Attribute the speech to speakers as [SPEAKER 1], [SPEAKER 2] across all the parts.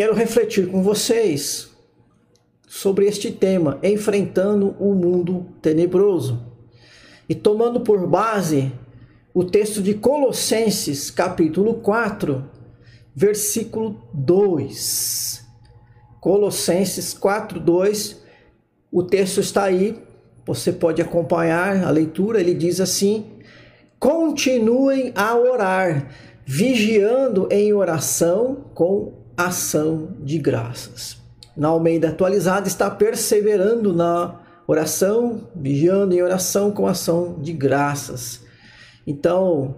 [SPEAKER 1] quero refletir com vocês sobre este tema, enfrentando o mundo tenebroso. E tomando por base o texto de Colossenses, capítulo 4, versículo 2. Colossenses 4, 2. O texto está aí, você pode acompanhar a leitura. Ele diz assim: Continuem a orar, vigiando em oração com ação de graças. Na Almeida atualizada está perseverando na oração, vigiando em oração com ação de graças. Então,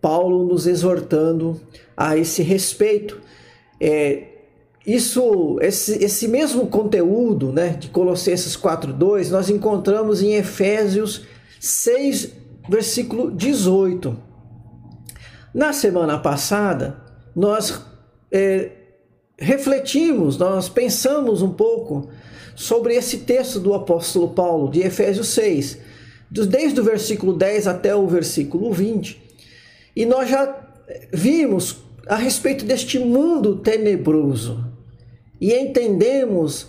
[SPEAKER 1] Paulo nos exortando a esse respeito. É, isso, esse, esse mesmo conteúdo né, de Colossenses 4.2 nós encontramos em Efésios 6, versículo 18. Na semana passada, nós é, refletimos, nós pensamos um pouco sobre esse texto do apóstolo Paulo, de Efésios 6, desde o versículo 10 até o versículo 20, e nós já vimos a respeito deste mundo tenebroso e entendemos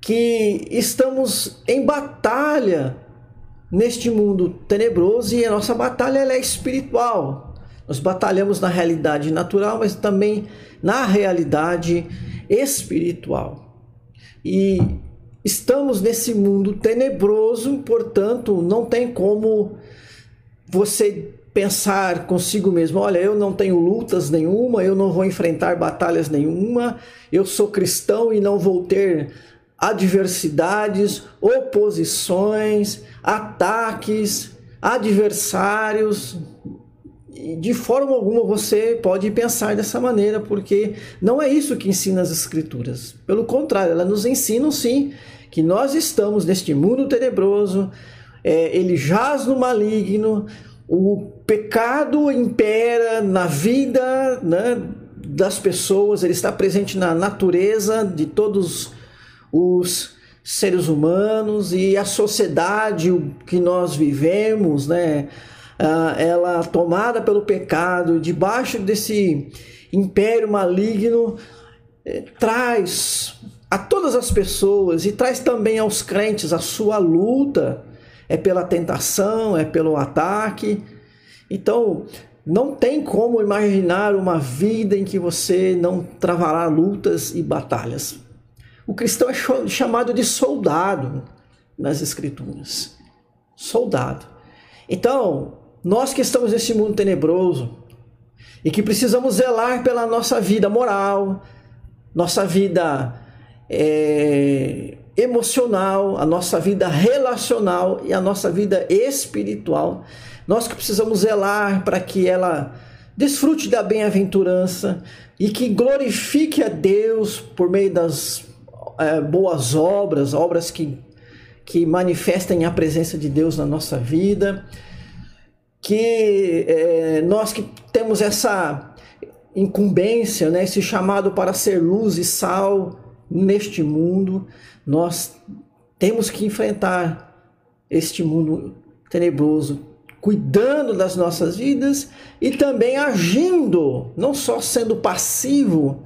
[SPEAKER 1] que estamos em batalha neste mundo tenebroso e a nossa batalha é espiritual. Nós batalhamos na realidade natural, mas também na realidade espiritual. E estamos nesse mundo tenebroso, portanto, não tem como você pensar consigo mesmo: olha, eu não tenho lutas nenhuma, eu não vou enfrentar batalhas nenhuma, eu sou cristão e não vou ter adversidades, oposições, ataques, adversários. De forma alguma você pode pensar dessa maneira, porque não é isso que ensina as Escrituras. Pelo contrário, elas nos ensinam sim que nós estamos neste mundo tenebroso, é, ele jaz no maligno, o pecado impera na vida né, das pessoas, ele está presente na natureza de todos os seres humanos e a sociedade que nós vivemos, né? Ela tomada pelo pecado, debaixo desse império maligno, eh, traz a todas as pessoas e traz também aos crentes a sua luta é pela tentação, é pelo ataque. Então, não tem como imaginar uma vida em que você não travará lutas e batalhas. O cristão é chamado de soldado nas Escrituras. Soldado. Então, nós que estamos nesse mundo tenebroso e que precisamos zelar pela nossa vida moral, nossa vida é, emocional, a nossa vida relacional e a nossa vida espiritual, nós que precisamos zelar para que ela desfrute da bem-aventurança e que glorifique a Deus por meio das é, boas obras, obras que, que manifestem a presença de Deus na nossa vida, que é, nós que temos essa incumbência, né, esse chamado para ser luz e sal neste mundo, nós temos que enfrentar este mundo tenebroso, cuidando das nossas vidas e também agindo, não só sendo passivo,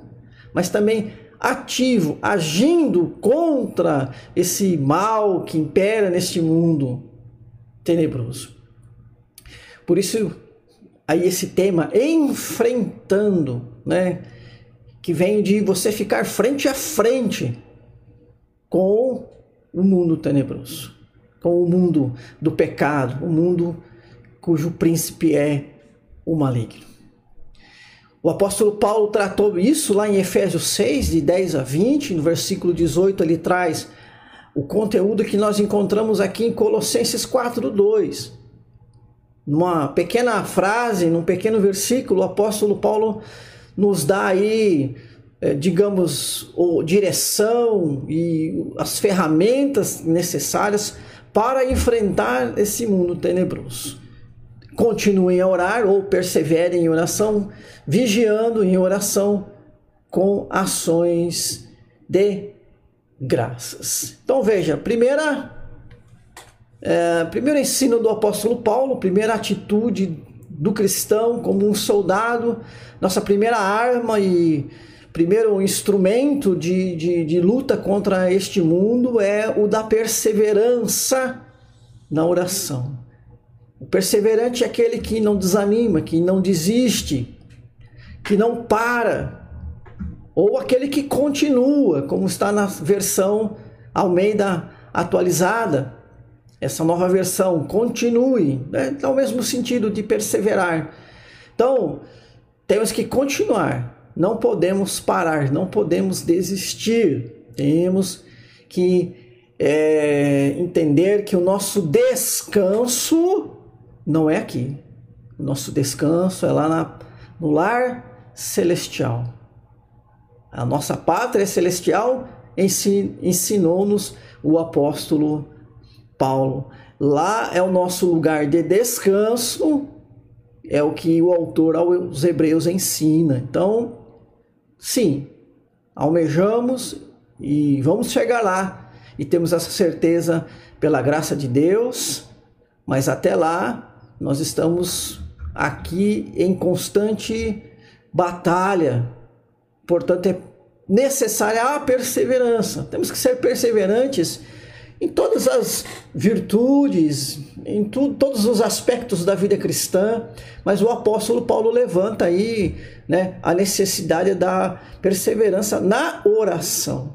[SPEAKER 1] mas também ativo, agindo contra esse mal que impera neste mundo tenebroso. Por isso, aí esse tema, enfrentando, né? Que vem de você ficar frente a frente com o mundo tenebroso, com o mundo do pecado, o mundo cujo príncipe é o maligno. O apóstolo Paulo tratou isso lá em Efésios 6, de 10 a 20, no versículo 18, ele traz o conteúdo que nós encontramos aqui em Colossenses 4, 2. Numa pequena frase, num pequeno versículo, o apóstolo Paulo nos dá aí, é, digamos, direção e as ferramentas necessárias para enfrentar esse mundo tenebroso continuem a orar ou perseverem em oração, vigiando em oração com ações de graças. Então veja, primeira, é, primeiro ensino do apóstolo Paulo, primeira atitude do cristão como um soldado, nossa primeira arma e primeiro instrumento de, de, de luta contra este mundo é o da perseverança na oração. O perseverante é aquele que não desanima, que não desiste, que não para, ou aquele que continua, como está na versão Almeida atualizada. Essa nova versão, continue, né? dá o mesmo sentido de perseverar. Então, temos que continuar, não podemos parar, não podemos desistir, temos que é, entender que o nosso descanso não é aqui. O nosso descanso é lá na, no lar celestial. A nossa pátria celestial ensinou-nos o apóstolo Paulo. Lá é o nosso lugar de descanso, é o que o autor aos Hebreus ensina. Então, sim, almejamos e vamos chegar lá e temos essa certeza pela graça de Deus, mas até lá nós estamos aqui em constante batalha. Portanto, é necessária a perseverança. Temos que ser perseverantes em todas as virtudes, em tu, todos os aspectos da vida cristã, mas o apóstolo Paulo levanta aí né, a necessidade da perseverança na oração.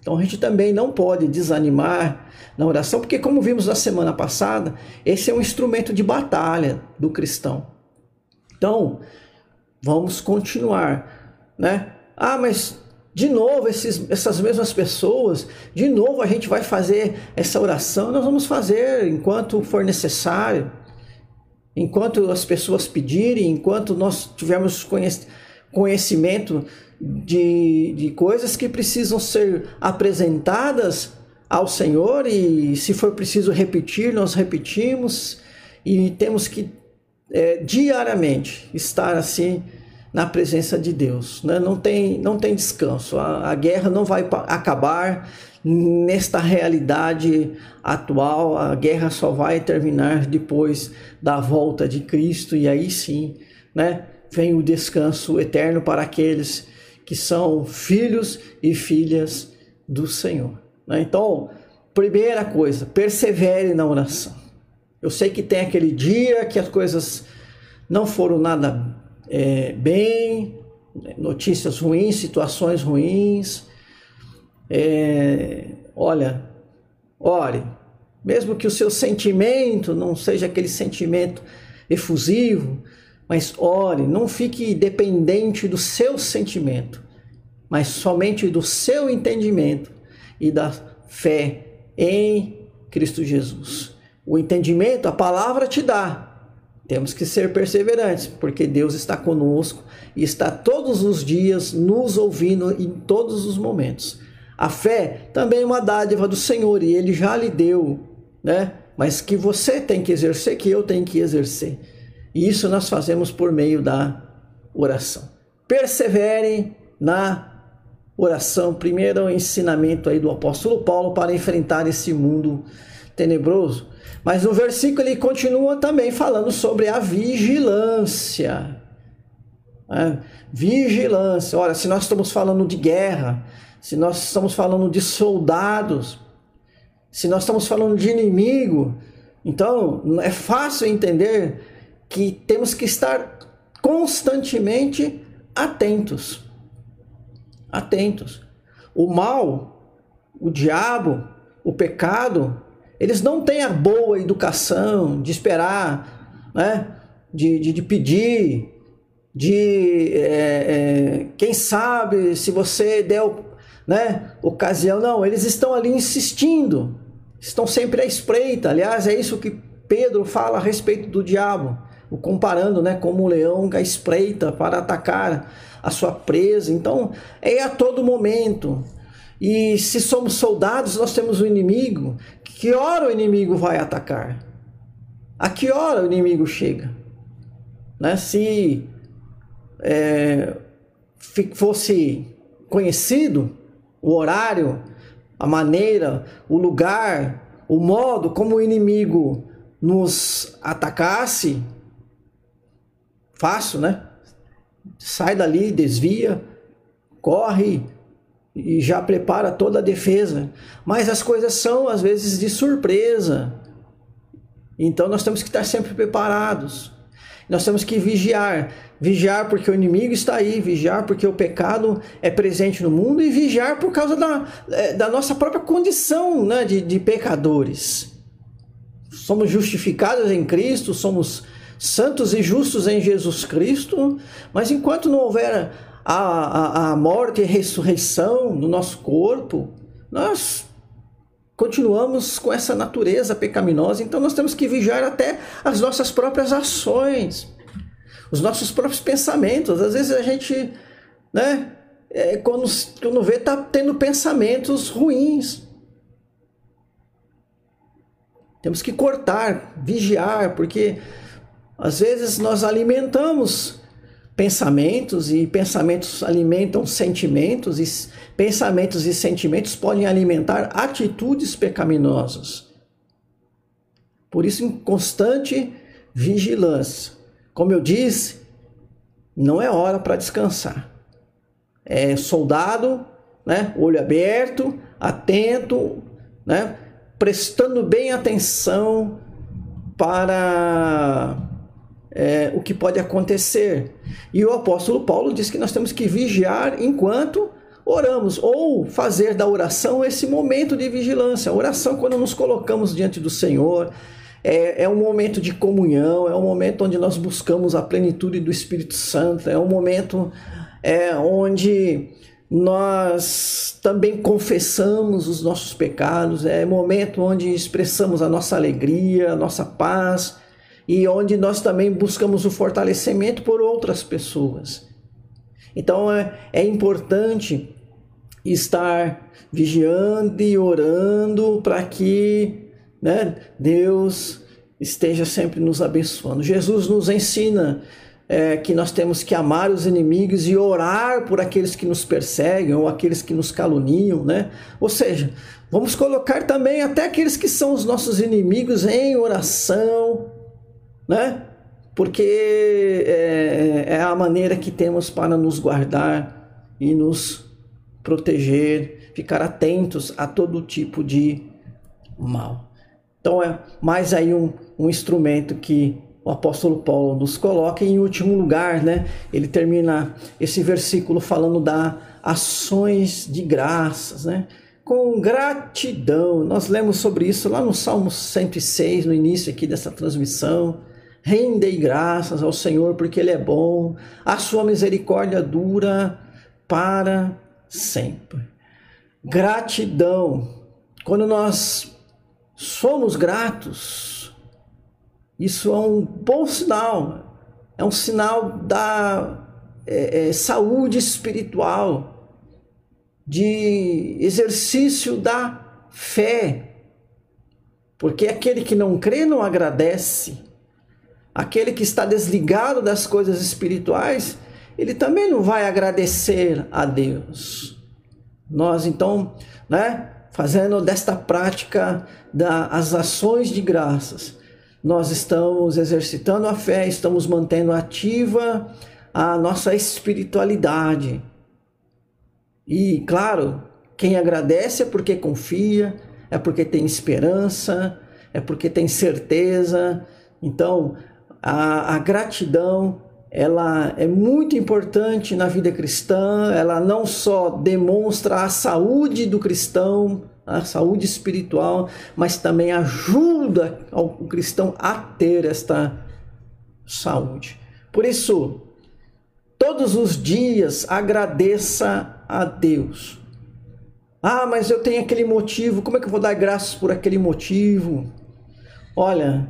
[SPEAKER 1] Então a gente também não pode desanimar na oração, porque, como vimos na semana passada, esse é um instrumento de batalha do cristão. Então, vamos continuar, né? Ah, mas de novo, esses, essas mesmas pessoas, de novo a gente vai fazer essa oração. Nós vamos fazer enquanto for necessário, enquanto as pessoas pedirem, enquanto nós tivermos conhecimento de, de coisas que precisam ser apresentadas ao Senhor e se for preciso repetir, nós repetimos e temos que é, diariamente estar assim na presença de Deus. Né? Não, tem, não tem descanso. A, a guerra não vai acabar nesta realidade atual. A guerra só vai terminar depois da volta de Cristo e aí sim, né? Vem o descanso eterno para aqueles que são filhos e filhas do Senhor. Né? Então, primeira coisa, persevere na oração. Eu sei que tem aquele dia que as coisas não foram nada é, bem, notícias ruins, situações ruins. É, olha, ore, mesmo que o seu sentimento não seja aquele sentimento efusivo, mas ore, não fique dependente do seu sentimento, mas somente do seu entendimento e da fé em Cristo Jesus. O entendimento, a palavra te dá. Temos que ser perseverantes, porque Deus está conosco e está todos os dias nos ouvindo em todos os momentos. A fé também é uma dádiva do Senhor e ele já lhe deu, né? Mas que você tem que exercer, que eu tenho que exercer. E isso nós fazemos por meio da oração. Persevere na oração, primeiro ensinamento aí do apóstolo Paulo para enfrentar esse mundo tenebroso. Mas no versículo ele continua também falando sobre a vigilância. É, vigilância. Olha, se nós estamos falando de guerra, se nós estamos falando de soldados, se nós estamos falando de inimigo, então é fácil entender que temos que estar constantemente atentos atentos. O mal, o diabo, o pecado, eles não têm a boa educação de esperar, né? de, de, de pedir, de é, é, quem sabe se você der né, ocasião. Não, eles estão ali insistindo, estão sempre à espreita. Aliás, é isso que Pedro fala a respeito do diabo, o comparando né, como um leão à espreita para atacar a sua presa. Então, é a todo momento. E se somos soldados, nós temos um inimigo. Que hora o inimigo vai atacar? A que hora o inimigo chega? Né? Se é, fosse conhecido o horário, a maneira, o lugar, o modo como o inimigo nos atacasse, fácil, né? sai dali, desvia corre e já prepara toda a defesa. Mas as coisas são às vezes de surpresa. Então nós temos que estar sempre preparados. Nós temos que vigiar. Vigiar porque o inimigo está aí, vigiar porque o pecado é presente no mundo e vigiar por causa da, é, da nossa própria condição né, de, de pecadores. Somos justificados em Cristo, somos santos e justos em Jesus Cristo, mas enquanto não houver a, a, a morte e ressurreição do nosso corpo, nós continuamos com essa natureza pecaminosa, então nós temos que vigiar até as nossas próprias ações, os nossos próprios pensamentos. Às vezes a gente, né, é, quando, quando vê, está tendo pensamentos ruins. Temos que cortar, vigiar, porque às vezes nós alimentamos pensamentos e pensamentos alimentam sentimentos e pensamentos e sentimentos podem alimentar atitudes pecaminosas. Por isso, em constante vigilância. Como eu disse, não é hora para descansar. É soldado, né? olho aberto, atento, né? prestando bem atenção para é, o que pode acontecer. E o apóstolo Paulo diz que nós temos que vigiar enquanto oramos, ou fazer da oração esse momento de vigilância. A oração, quando nos colocamos diante do Senhor, é, é um momento de comunhão, é um momento onde nós buscamos a plenitude do Espírito Santo, é um momento é, onde nós também confessamos os nossos pecados, é momento onde expressamos a nossa alegria, a nossa paz e onde nós também buscamos o fortalecimento por outras pessoas. Então é, é importante estar vigiando e orando para que né, Deus esteja sempre nos abençoando. Jesus nos ensina é, que nós temos que amar os inimigos e orar por aqueles que nos perseguem ou aqueles que nos caluniam, né? Ou seja, vamos colocar também até aqueles que são os nossos inimigos em oração, né? Porque é, é a maneira que temos para nos guardar e nos proteger, ficar atentos a todo tipo de mal. Então é mais aí um, um instrumento que o apóstolo Paulo nos coloca em último lugar, né? Ele termina esse versículo falando da ações de graças, né? Com gratidão. Nós lemos sobre isso lá no Salmo 106, no início aqui dessa transmissão. Rendei graças ao Senhor porque Ele é bom, a sua misericórdia dura para sempre. Gratidão. Quando nós somos gratos, isso é um bom sinal, é um sinal da é, é, saúde espiritual, de exercício da fé, porque aquele que não crê não agradece. Aquele que está desligado das coisas espirituais, ele também não vai agradecer a Deus. Nós então, né, fazendo desta prática das ações de graças, nós estamos exercitando a fé, estamos mantendo ativa a nossa espiritualidade. E claro, quem agradece é porque confia, é porque tem esperança, é porque tem certeza. Então, a, a gratidão ela é muito importante na vida cristã, ela não só demonstra a saúde do cristão, a saúde espiritual, mas também ajuda o cristão a ter esta saúde. Por isso, todos os dias agradeça a Deus. Ah, mas eu tenho aquele motivo, como é que eu vou dar graças por aquele motivo? Olha,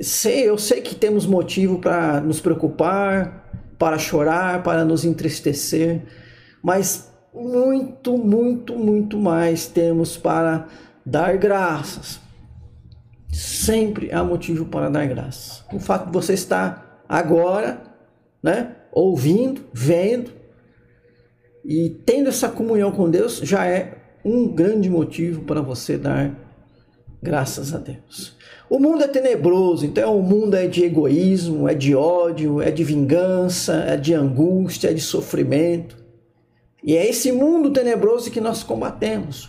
[SPEAKER 1] Sei, eu sei que temos motivo para nos preocupar, para chorar, para nos entristecer, mas muito, muito, muito mais temos para dar graças. Sempre há motivo para dar graças. O fato de você estar agora, né, ouvindo, vendo e tendo essa comunhão com Deus já é um grande motivo para você dar graças a Deus. O mundo é tenebroso, então o mundo é de egoísmo, é de ódio, é de vingança, é de angústia, é de sofrimento. E é esse mundo tenebroso que nós combatemos.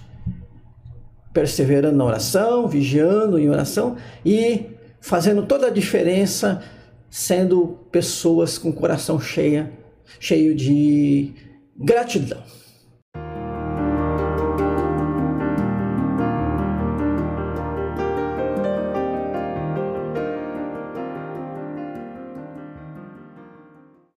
[SPEAKER 1] Perseverando na oração, vigiando em oração e fazendo toda a diferença, sendo pessoas com coração cheia, cheio de gratidão.